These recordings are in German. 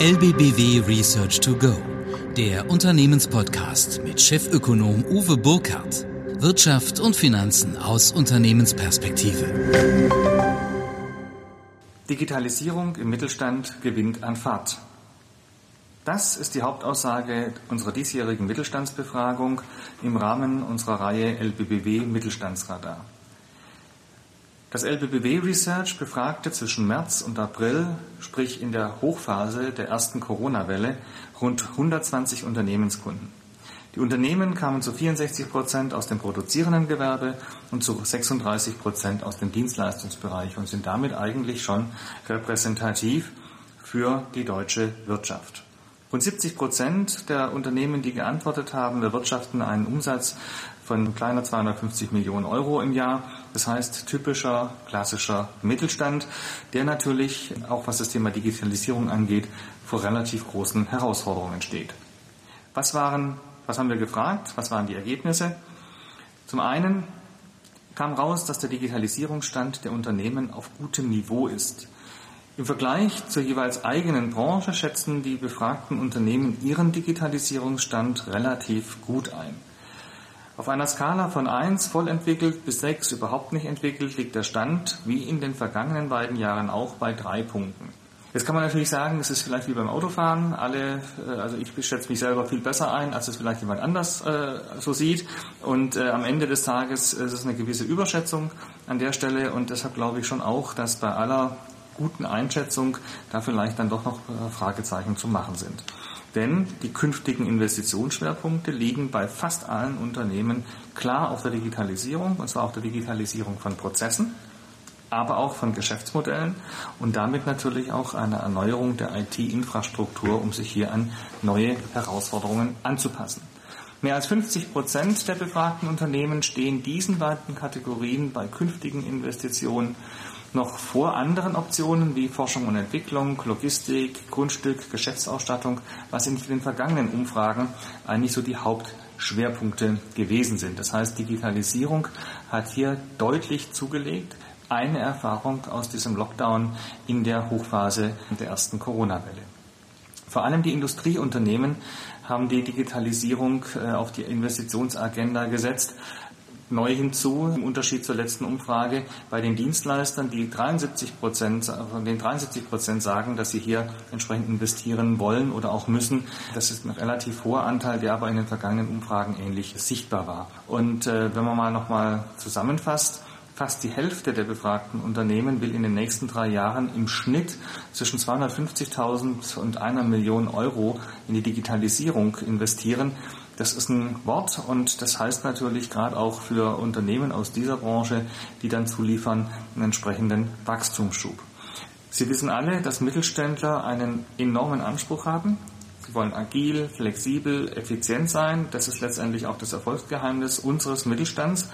LBBW Research to Go, der Unternehmenspodcast mit Chefökonom Uwe Burkhardt. Wirtschaft und Finanzen aus Unternehmensperspektive. Digitalisierung im Mittelstand gewinnt an Fahrt. Das ist die Hauptaussage unserer diesjährigen Mittelstandsbefragung im Rahmen unserer Reihe LBBW Mittelstandsradar. Das LBBW Research befragte zwischen März und April, sprich in der Hochphase der ersten Corona-Welle, rund 120 Unternehmenskunden. Die Unternehmen kamen zu 64 Prozent aus dem produzierenden Gewerbe und zu 36 Prozent aus dem Dienstleistungsbereich und sind damit eigentlich schon repräsentativ für die deutsche Wirtschaft. Rund 70 Prozent der Unternehmen, die geantwortet haben, erwirtschaften einen Umsatz von kleiner 250 Millionen Euro im Jahr. Das heißt typischer, klassischer Mittelstand, der natürlich, auch was das Thema Digitalisierung angeht, vor relativ großen Herausforderungen steht. Was waren, was haben wir gefragt? Was waren die Ergebnisse? Zum einen kam raus, dass der Digitalisierungsstand der Unternehmen auf gutem Niveau ist. Im Vergleich zur jeweils eigenen Branche schätzen die befragten Unternehmen ihren Digitalisierungsstand relativ gut ein. Auf einer Skala von 1 voll entwickelt bis 6 überhaupt nicht entwickelt liegt der Stand, wie in den vergangenen beiden Jahren auch, bei drei Punkten. Jetzt kann man natürlich sagen, es ist vielleicht wie beim Autofahren. Alle, äh, also ich schätze mich selber viel besser ein, als es vielleicht jemand anders äh, so sieht. Und äh, am Ende des Tages ist es eine gewisse Überschätzung an der Stelle. Und deshalb glaube ich schon auch, dass bei aller guten Einschätzung da vielleicht dann doch noch äh, Fragezeichen zu machen sind. Denn die künftigen Investitionsschwerpunkte liegen bei fast allen Unternehmen klar auf der Digitalisierung, und zwar auf der Digitalisierung von Prozessen, aber auch von Geschäftsmodellen und damit natürlich auch eine Erneuerung der IT-Infrastruktur, um sich hier an neue Herausforderungen anzupassen. Mehr als 50 Prozent der befragten Unternehmen stehen diesen beiden Kategorien bei künftigen Investitionen noch vor anderen Optionen wie Forschung und Entwicklung, Logistik, Grundstück, Geschäftsausstattung, was in den vergangenen Umfragen eigentlich so die Hauptschwerpunkte gewesen sind. Das heißt, Digitalisierung hat hier deutlich zugelegt. Eine Erfahrung aus diesem Lockdown in der Hochphase der ersten Corona-Welle. Vor allem die Industrieunternehmen haben die Digitalisierung äh, auf die Investitionsagenda gesetzt neu hinzu, im Unterschied zur letzten Umfrage, bei den Dienstleistern, die 73 Prozent, von den 73 Prozent sagen, dass sie hier entsprechend investieren wollen oder auch müssen. Das ist ein relativ hoher Anteil, der aber in den vergangenen Umfragen ähnlich sichtbar war. Und äh, wenn man mal nochmal zusammenfasst, Fast die Hälfte der befragten Unternehmen will in den nächsten drei Jahren im Schnitt zwischen 250.000 und einer Million Euro in die Digitalisierung investieren. Das ist ein Wort und das heißt natürlich gerade auch für Unternehmen aus dieser Branche, die dann zuliefern, einen entsprechenden Wachstumsschub. Sie wissen alle, dass Mittelständler einen enormen Anspruch haben. Sie wollen agil, flexibel, effizient sein. Das ist letztendlich auch das Erfolgsgeheimnis unseres Mittelstands.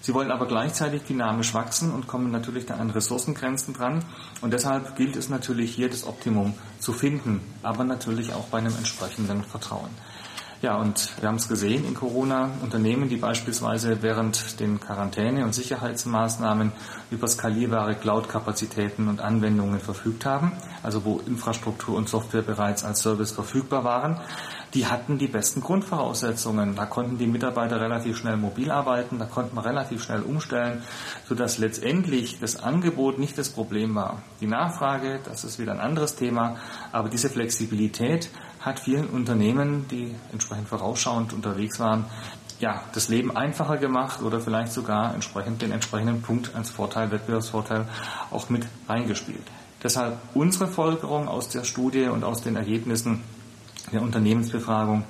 Sie wollen aber gleichzeitig dynamisch wachsen und kommen natürlich da an Ressourcengrenzen dran. Und deshalb gilt es natürlich hier das Optimum zu finden, aber natürlich auch bei einem entsprechenden Vertrauen. Ja, und wir haben es gesehen in Corona, Unternehmen, die beispielsweise während den Quarantäne- und Sicherheitsmaßnahmen über skalierbare Cloud-Kapazitäten und Anwendungen verfügt haben, also wo Infrastruktur und Software bereits als Service verfügbar waren, die hatten die besten Grundvoraussetzungen. Da konnten die Mitarbeiter relativ schnell mobil arbeiten, da konnte man relativ schnell umstellen, sodass letztendlich das Angebot nicht das Problem war. Die Nachfrage, das ist wieder ein anderes Thema, aber diese Flexibilität hat vielen Unternehmen, die entsprechend vorausschauend unterwegs waren, ja, das Leben einfacher gemacht oder vielleicht sogar entsprechend den entsprechenden Punkt als Vorteil, Wettbewerbsvorteil auch mit reingespielt. Deshalb unsere Folgerung aus der Studie und aus den Ergebnissen der Unternehmensbefragung,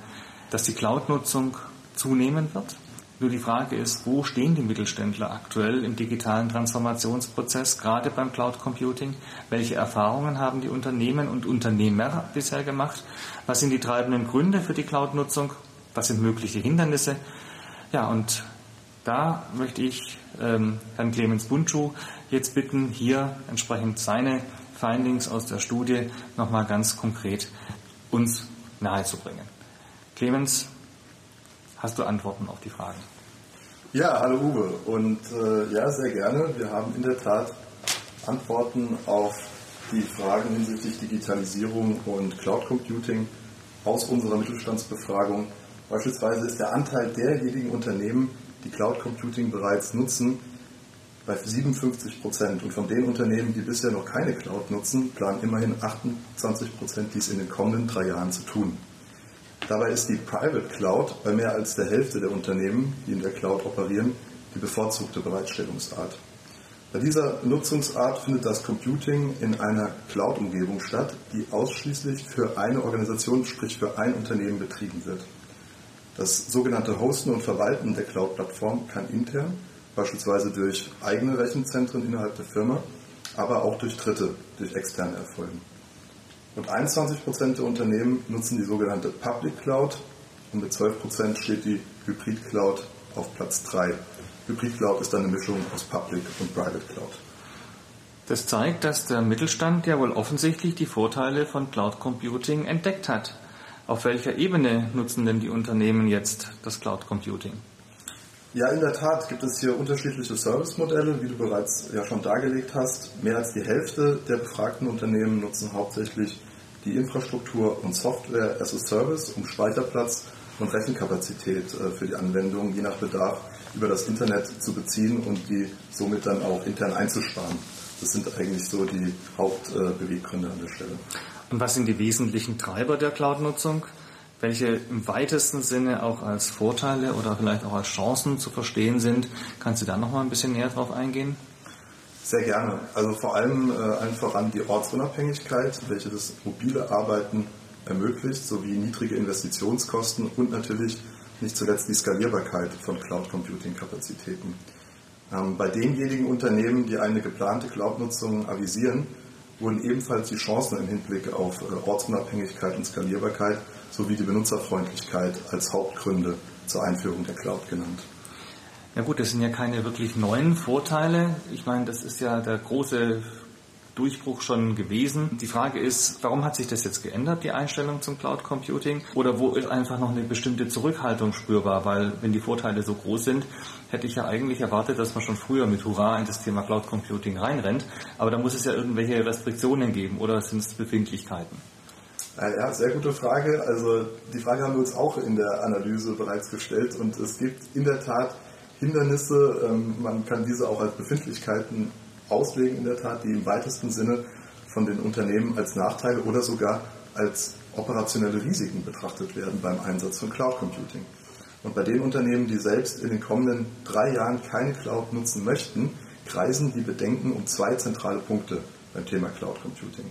dass die Cloud-Nutzung zunehmen wird. Nur die Frage ist, wo stehen die Mittelständler aktuell im digitalen Transformationsprozess, gerade beim Cloud Computing? Welche Erfahrungen haben die Unternehmen und Unternehmer bisher gemacht? Was sind die treibenden Gründe für die Cloud-Nutzung? Was sind mögliche Hindernisse? Ja, und da möchte ich ähm, Herrn Clemens Buntschuh jetzt bitten, hier entsprechend seine Findings aus der Studie nochmal ganz konkret uns nahezubringen. Clemens, hast du Antworten auf die Fragen? Ja, hallo Uwe. Und äh, ja, sehr gerne. Wir haben in der Tat Antworten auf die Fragen hinsichtlich Digitalisierung und Cloud Computing aus unserer Mittelstandsbefragung. Beispielsweise ist der Anteil derjenigen Unternehmen, die Cloud Computing bereits nutzen, bei 57 Prozent. Und von den Unternehmen, die bisher noch keine Cloud nutzen, planen immerhin 28 Prozent, dies in den kommenden drei Jahren zu tun. Dabei ist die Private Cloud bei mehr als der Hälfte der Unternehmen, die in der Cloud operieren, die bevorzugte Bereitstellungsart. Bei dieser Nutzungsart findet das Computing in einer Cloud-Umgebung statt, die ausschließlich für eine Organisation, sprich für ein Unternehmen betrieben wird. Das sogenannte Hosten und Verwalten der Cloud-Plattform kann intern, beispielsweise durch eigene Rechenzentren innerhalb der Firma, aber auch durch Dritte, durch externe erfolgen. Und 21 Prozent der Unternehmen nutzen die sogenannte Public Cloud und mit 12 Prozent steht die Hybrid Cloud auf Platz 3. Hybrid Cloud ist eine Mischung aus Public und Private Cloud. Das zeigt, dass der Mittelstand ja wohl offensichtlich die Vorteile von Cloud Computing entdeckt hat. Auf welcher Ebene nutzen denn die Unternehmen jetzt das Cloud Computing? Ja, in der Tat gibt es hier unterschiedliche Servicemodelle, wie du bereits ja schon dargelegt hast. Mehr als die Hälfte der befragten Unternehmen nutzen hauptsächlich die Infrastruktur und Software as a Service, um Speicherplatz und Rechenkapazität äh, für die Anwendung je nach Bedarf über das Internet zu beziehen und die somit dann auch intern einzusparen. Das sind eigentlich so die Hauptbeweggründe an der Stelle. Und was sind die wesentlichen Treiber der Cloud-Nutzung? Welche im weitesten Sinne auch als Vorteile oder vielleicht auch als Chancen zu verstehen sind? Kannst du da noch mal ein bisschen näher drauf eingehen? Sehr gerne. Also vor allem äh, allen voran die Ortsunabhängigkeit, welche das mobile Arbeiten ermöglicht, sowie niedrige Investitionskosten und natürlich nicht zuletzt die Skalierbarkeit von Cloud Computing Kapazitäten. Ähm, bei denjenigen Unternehmen, die eine geplante Cloud-Nutzung avisieren, wurden ebenfalls die Chancen im Hinblick auf äh, Ortsunabhängigkeit und Skalierbarkeit sowie die Benutzerfreundlichkeit als Hauptgründe zur Einführung der Cloud genannt. Ja gut, das sind ja keine wirklich neuen Vorteile. Ich meine, das ist ja der große Durchbruch schon gewesen. Die Frage ist, warum hat sich das jetzt geändert, die Einstellung zum Cloud Computing? Oder wo ist einfach noch eine bestimmte Zurückhaltung spürbar? Weil wenn die Vorteile so groß sind, hätte ich ja eigentlich erwartet, dass man schon früher mit Hurra in das Thema Cloud Computing reinrennt. Aber da muss es ja irgendwelche Restriktionen geben oder sind es Befindlichkeiten? Ja, sehr gute Frage. Also die Frage haben wir uns auch in der Analyse bereits gestellt und es gibt in der Tat Hindernisse. Ähm, man kann diese auch als Befindlichkeiten auslegen in der Tat, die im weitesten Sinne von den Unternehmen als Nachteile oder sogar als operationelle Risiken betrachtet werden beim Einsatz von Cloud Computing. Und bei den Unternehmen, die selbst in den kommenden drei Jahren keine Cloud nutzen möchten, kreisen die Bedenken um zwei zentrale Punkte beim Thema Cloud Computing.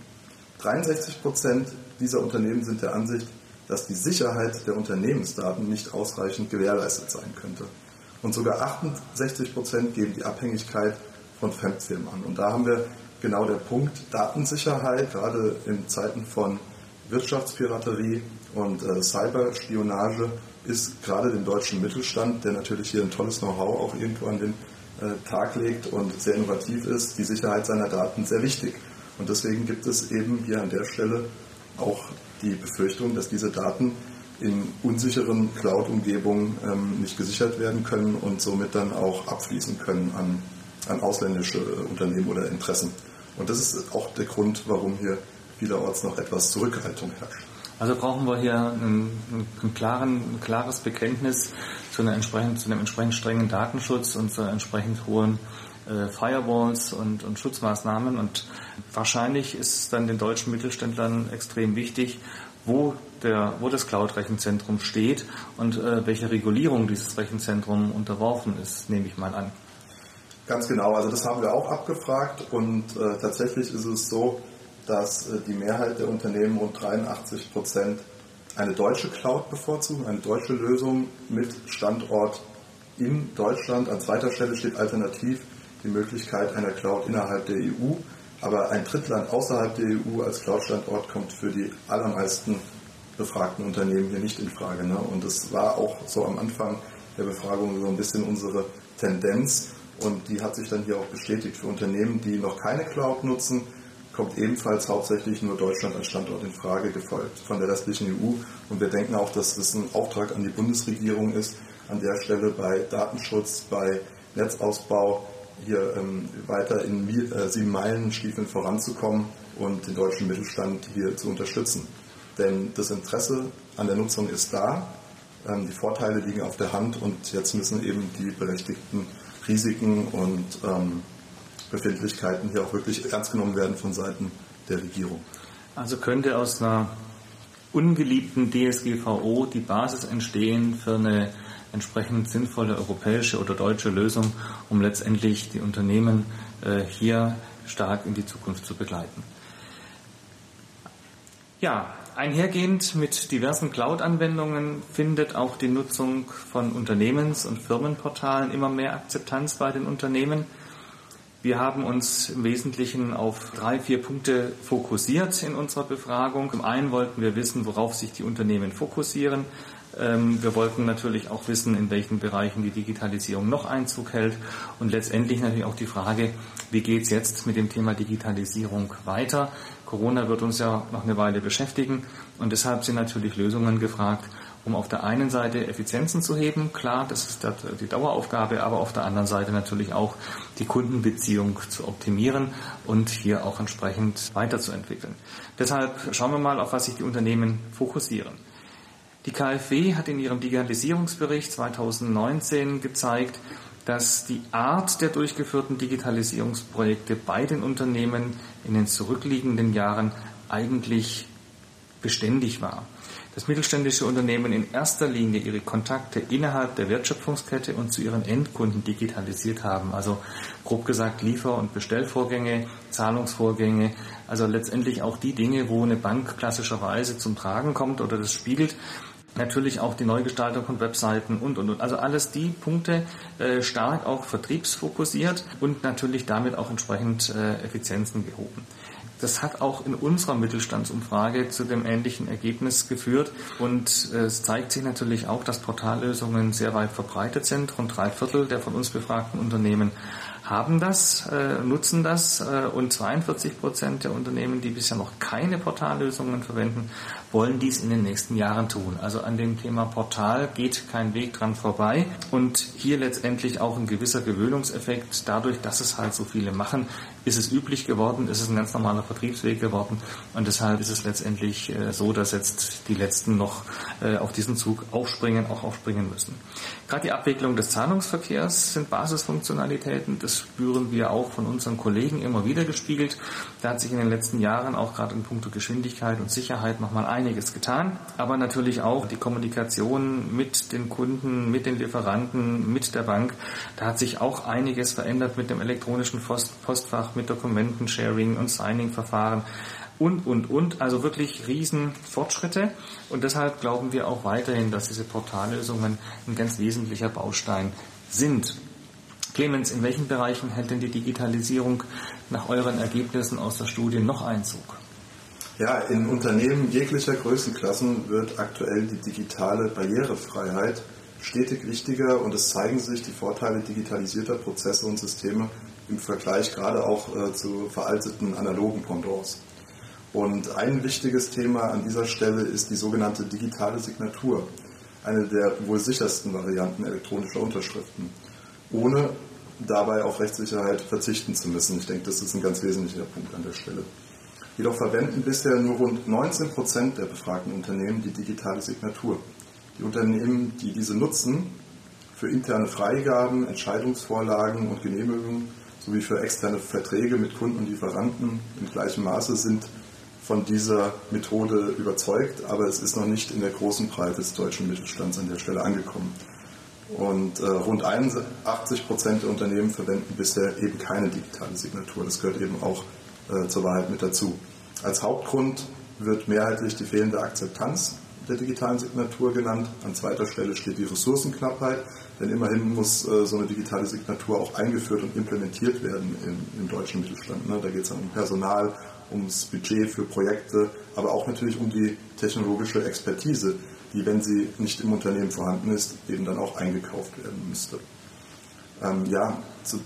63 Prozent dieser Unternehmen sind der Ansicht, dass die Sicherheit der Unternehmensdaten nicht ausreichend gewährleistet sein könnte. Und sogar 68 Prozent geben die Abhängigkeit von Fremdfirmen an. Und da haben wir genau der Punkt Datensicherheit, gerade in Zeiten von Wirtschaftspiraterie und äh, Cyberspionage ist gerade dem deutschen Mittelstand, der natürlich hier ein tolles Know-how auch irgendwo an den äh, Tag legt und sehr innovativ ist, die Sicherheit seiner Daten sehr wichtig. Und deswegen gibt es eben hier an der Stelle auch die Befürchtung, dass diese Daten in unsicheren Cloud-Umgebungen ähm, nicht gesichert werden können und somit dann auch abfließen können an an ausländische Unternehmen oder Interessen. Und das ist auch der Grund, warum hier vielerorts noch etwas Zurückhaltung herrscht. Also brauchen wir hier ein, ein, klaren, ein klares Bekenntnis zu, einer entsprechend, zu einem entsprechend strengen Datenschutz und zu entsprechend hohen äh, Firewalls und, und, Schutzmaßnahmen. Und wahrscheinlich ist es dann den deutschen Mittelständlern extrem wichtig, wo, der, wo das Cloud-Rechenzentrum steht und äh, welche Regulierung dieses Rechenzentrum unterworfen ist, nehme ich mal an. Ganz genau, also das haben wir auch abgefragt und äh, tatsächlich ist es so, dass äh, die Mehrheit der Unternehmen, rund 83 Prozent, eine deutsche Cloud bevorzugen, eine deutsche Lösung mit Standort in Deutschland. An zweiter Stelle steht alternativ die Möglichkeit einer Cloud innerhalb der EU, aber ein Drittland außerhalb der EU als Cloud-Standort kommt für die allermeisten befragten Unternehmen hier nicht in Frage. Ne? Und das war auch so am Anfang der Befragung so ein bisschen unsere Tendenz. Und die hat sich dann hier auch bestätigt. Für Unternehmen, die noch keine Cloud nutzen, kommt ebenfalls hauptsächlich nur Deutschland als Standort in Frage, gefolgt von der restlichen EU. Und wir denken auch, dass das ein Auftrag an die Bundesregierung ist, an der Stelle bei Datenschutz, bei Netzausbau hier ähm, weiter in äh, sieben Meilen Stiefeln voranzukommen und den deutschen Mittelstand hier zu unterstützen. Denn das Interesse an der Nutzung ist da, ähm, die Vorteile liegen auf der Hand und jetzt müssen eben die berechtigten Risiken und ähm, Befindlichkeiten hier auch wirklich ernst genommen werden von Seiten der Regierung. Also könnte aus einer ungeliebten DSGVO die Basis entstehen für eine entsprechend sinnvolle europäische oder deutsche Lösung, um letztendlich die Unternehmen äh, hier stark in die Zukunft zu begleiten. Ja, einhergehend mit diversen Cloud-Anwendungen findet auch die Nutzung von Unternehmens- und Firmenportalen immer mehr Akzeptanz bei den Unternehmen. Wir haben uns im Wesentlichen auf drei, vier Punkte fokussiert in unserer Befragung. Zum einen wollten wir wissen, worauf sich die Unternehmen fokussieren. Ähm, wir wollten natürlich auch wissen, in welchen Bereichen die Digitalisierung noch Einzug hält. Und letztendlich natürlich auch die Frage, wie geht es jetzt mit dem Thema Digitalisierung weiter? Corona wird uns ja noch eine Weile beschäftigen. Und deshalb sind natürlich Lösungen gefragt, um auf der einen Seite Effizienzen zu heben, klar, das ist die Daueraufgabe, aber auf der anderen Seite natürlich auch die Kundenbeziehung zu optimieren und hier auch entsprechend weiterzuentwickeln. Deshalb schauen wir mal, auf was sich die Unternehmen fokussieren. Die KfW hat in ihrem Digitalisierungsbericht 2019 gezeigt, dass die Art der durchgeführten Digitalisierungsprojekte bei den Unternehmen in den zurückliegenden Jahren eigentlich beständig war. Dass mittelständische Unternehmen in erster Linie ihre Kontakte innerhalb der Wertschöpfungskette und zu ihren Endkunden digitalisiert haben. Also grob gesagt Liefer- und Bestellvorgänge, Zahlungsvorgänge, also letztendlich auch die Dinge, wo eine Bank klassischerweise zum Tragen kommt oder das spiegelt, natürlich auch die Neugestaltung von Webseiten und, und, und. Also alles die Punkte äh, stark auch vertriebsfokussiert und natürlich damit auch entsprechend äh, Effizienzen gehoben. Das hat auch in unserer Mittelstandsumfrage zu dem ähnlichen Ergebnis geführt. Und äh, es zeigt sich natürlich auch, dass Portallösungen sehr weit verbreitet sind. Rund drei Viertel der von uns befragten Unternehmen haben das, äh, nutzen das äh, und 42 Prozent der Unternehmen, die bisher noch keine Portallösungen verwenden, wollen dies in den nächsten Jahren tun. Also an dem Thema Portal geht kein Weg dran vorbei und hier letztendlich auch ein gewisser Gewöhnungseffekt. Dadurch, dass es halt so viele machen, ist es üblich geworden, ist es ein ganz normaler Vertriebsweg geworden und deshalb ist es letztendlich äh, so, dass jetzt die Letzten noch äh, auf diesen Zug aufspringen, auch aufspringen müssen. Gerade die Abwicklung des Zahlungsverkehrs sind Basisfunktionalitäten. Das spüren wir auch von unseren Kollegen immer wieder gespiegelt. Da hat sich in den letzten Jahren auch gerade in puncto Geschwindigkeit und Sicherheit nochmal einiges getan. Aber natürlich auch die Kommunikation mit den Kunden, mit den Lieferanten, mit der Bank. Da hat sich auch einiges verändert mit dem elektronischen Postfach, mit Dokumentensharing und Signing-Verfahren und, und, und. Also wirklich riesen Fortschritte. Und deshalb glauben wir auch weiterhin, dass diese Portallösungen ein ganz wesentlicher Baustein sind. Clemens, in welchen Bereichen hält denn die Digitalisierung nach euren Ergebnissen aus der Studie noch Einzug? Ja, in Unternehmen jeglicher Größenklassen wird aktuell die digitale Barrierefreiheit stetig wichtiger und es zeigen sich die Vorteile digitalisierter Prozesse und Systeme im Vergleich gerade auch äh, zu veralteten analogen Pendants. Und ein wichtiges Thema an dieser Stelle ist die sogenannte digitale Signatur, eine der wohl sichersten Varianten elektronischer Unterschriften, ohne dabei auf Rechtssicherheit verzichten zu müssen. Ich denke, das ist ein ganz wesentlicher Punkt an der Stelle. Jedoch verwenden bisher nur rund 19 Prozent der befragten Unternehmen die digitale Signatur. Die Unternehmen, die diese nutzen, für interne Freigaben, Entscheidungsvorlagen und Genehmigungen sowie für externe Verträge mit Kunden und Lieferanten in gleichem Maße sind von dieser Methode überzeugt, aber es ist noch nicht in der großen Breite des deutschen Mittelstands an der Stelle angekommen. Und äh, rund 81 Prozent der Unternehmen verwenden bisher eben keine digitale Signatur. Das gehört eben auch äh, zur Wahrheit mit dazu. Als Hauptgrund wird mehrheitlich die fehlende Akzeptanz der digitalen Signatur genannt. An zweiter Stelle steht die Ressourcenknappheit, denn immerhin muss äh, so eine digitale Signatur auch eingeführt und implementiert werden im, im deutschen Mittelstand. Ne? Da geht es um Personal, ums Budget für Projekte, aber auch natürlich um die technologische Expertise, die, wenn sie nicht im Unternehmen vorhanden ist, eben dann auch eingekauft werden müsste. Ähm, ja,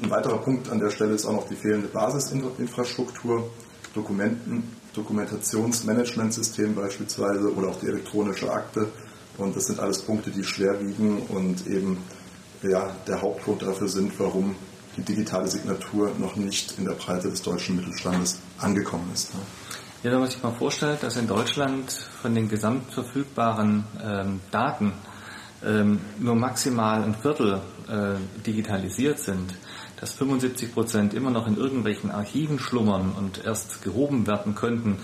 ein weiterer Punkt an der Stelle ist auch noch die fehlende Basisinfrastruktur, Dokumenten, Dokumentationsmanagementsystem beispielsweise oder auch die elektronische Akte. Und das sind alles Punkte, die schwer wiegen und eben ja, der Hauptgrund dafür sind, warum die digitale Signatur noch nicht in der Breite des deutschen Mittelstandes angekommen ist. Ja, wenn man sich mal vorstellt, dass in Deutschland von den gesamt verfügbaren ähm, Daten nur maximal ein Viertel äh, digitalisiert sind, dass 75 Prozent immer noch in irgendwelchen Archiven schlummern und erst gehoben werden könnten,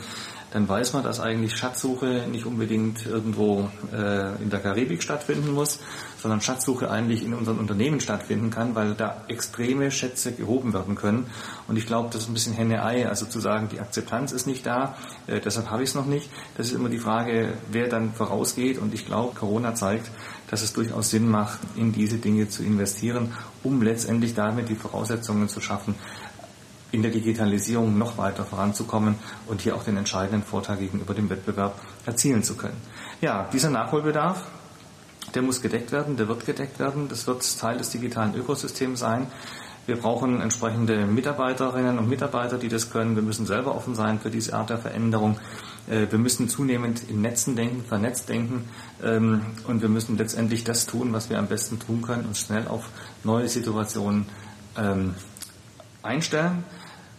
dann weiß man, dass eigentlich Schatzsuche nicht unbedingt irgendwo äh, in der Karibik stattfinden muss, sondern Schatzsuche eigentlich in unseren Unternehmen stattfinden kann, weil da extreme Schätze gehoben werden können. Und ich glaube, das ist ein bisschen Henne-Ei, also zu sagen, die Akzeptanz ist nicht da, äh, deshalb habe ich es noch nicht. Das ist immer die Frage, wer dann vorausgeht. Und ich glaube, Corona zeigt, dass es durchaus Sinn macht, in diese Dinge zu investieren, um letztendlich damit die Voraussetzungen zu schaffen, in der Digitalisierung noch weiter voranzukommen und hier auch den entscheidenden Vorteil gegenüber dem Wettbewerb erzielen zu können. Ja, dieser Nachholbedarf, der muss gedeckt werden, der wird gedeckt werden, das wird Teil des digitalen Ökosystems sein. Wir brauchen entsprechende Mitarbeiterinnen und Mitarbeiter, die das können. Wir müssen selber offen sein für diese Art der Veränderung. Äh, wir müssen zunehmend in Netzen denken, vernetzt denken ähm, und wir müssen letztendlich das tun, was wir am besten tun können, uns schnell auf neue Situationen ähm, einstellen.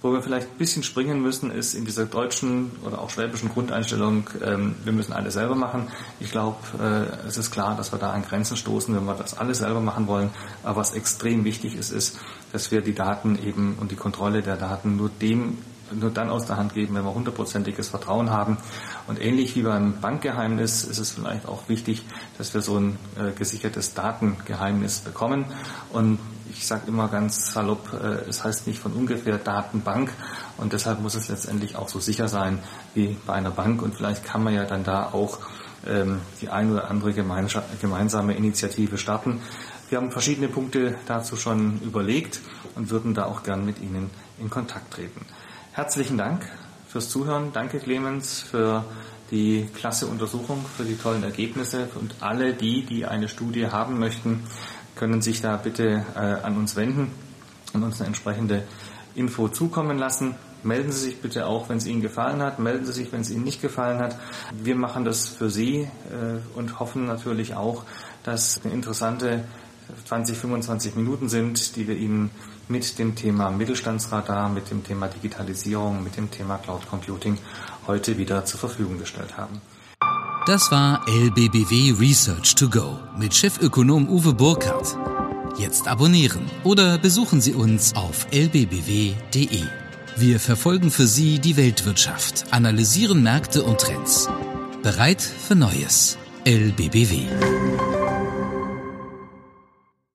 Wo wir vielleicht ein bisschen springen müssen, ist in dieser deutschen oder auch schwäbischen Grundeinstellung, ähm, wir müssen alles selber machen. Ich glaube, äh, es ist klar, dass wir da an Grenzen stoßen, wenn wir das alles selber machen wollen. Aber was extrem wichtig ist, ist, dass wir die Daten eben und die Kontrolle der Daten nur dem nur dann aus der Hand geben, wenn wir hundertprozentiges Vertrauen haben. Und ähnlich wie beim Bankgeheimnis ist es vielleicht auch wichtig, dass wir so ein äh, gesichertes Datengeheimnis bekommen. Und ich sage immer ganz salopp, äh, es heißt nicht von ungefähr Datenbank und deshalb muss es letztendlich auch so sicher sein wie bei einer Bank und vielleicht kann man ja dann da auch ähm, die ein oder andere gemeinsame Initiative starten. Wir haben verschiedene Punkte dazu schon überlegt und würden da auch gern mit Ihnen in Kontakt treten. Herzlichen Dank fürs Zuhören. Danke Clemens für die klasse Untersuchung, für die tollen Ergebnisse und alle die, die eine Studie haben möchten, können sich da bitte äh, an uns wenden und uns eine entsprechende Info zukommen lassen. Melden Sie sich bitte auch, wenn es Ihnen gefallen hat. Melden Sie sich, wenn es Ihnen nicht gefallen hat. Wir machen das für Sie äh, und hoffen natürlich auch, dass eine interessante 20, 25 Minuten sind, die wir Ihnen mit dem Thema Mittelstandsradar, mit dem Thema Digitalisierung, mit dem Thema Cloud Computing heute wieder zur Verfügung gestellt haben. Das war LBBW Research to Go mit Chefökonom Uwe Burkhardt. Jetzt abonnieren oder besuchen Sie uns auf lbbw.de. Wir verfolgen für Sie die Weltwirtschaft, analysieren Märkte und Trends. Bereit für Neues. LBBW.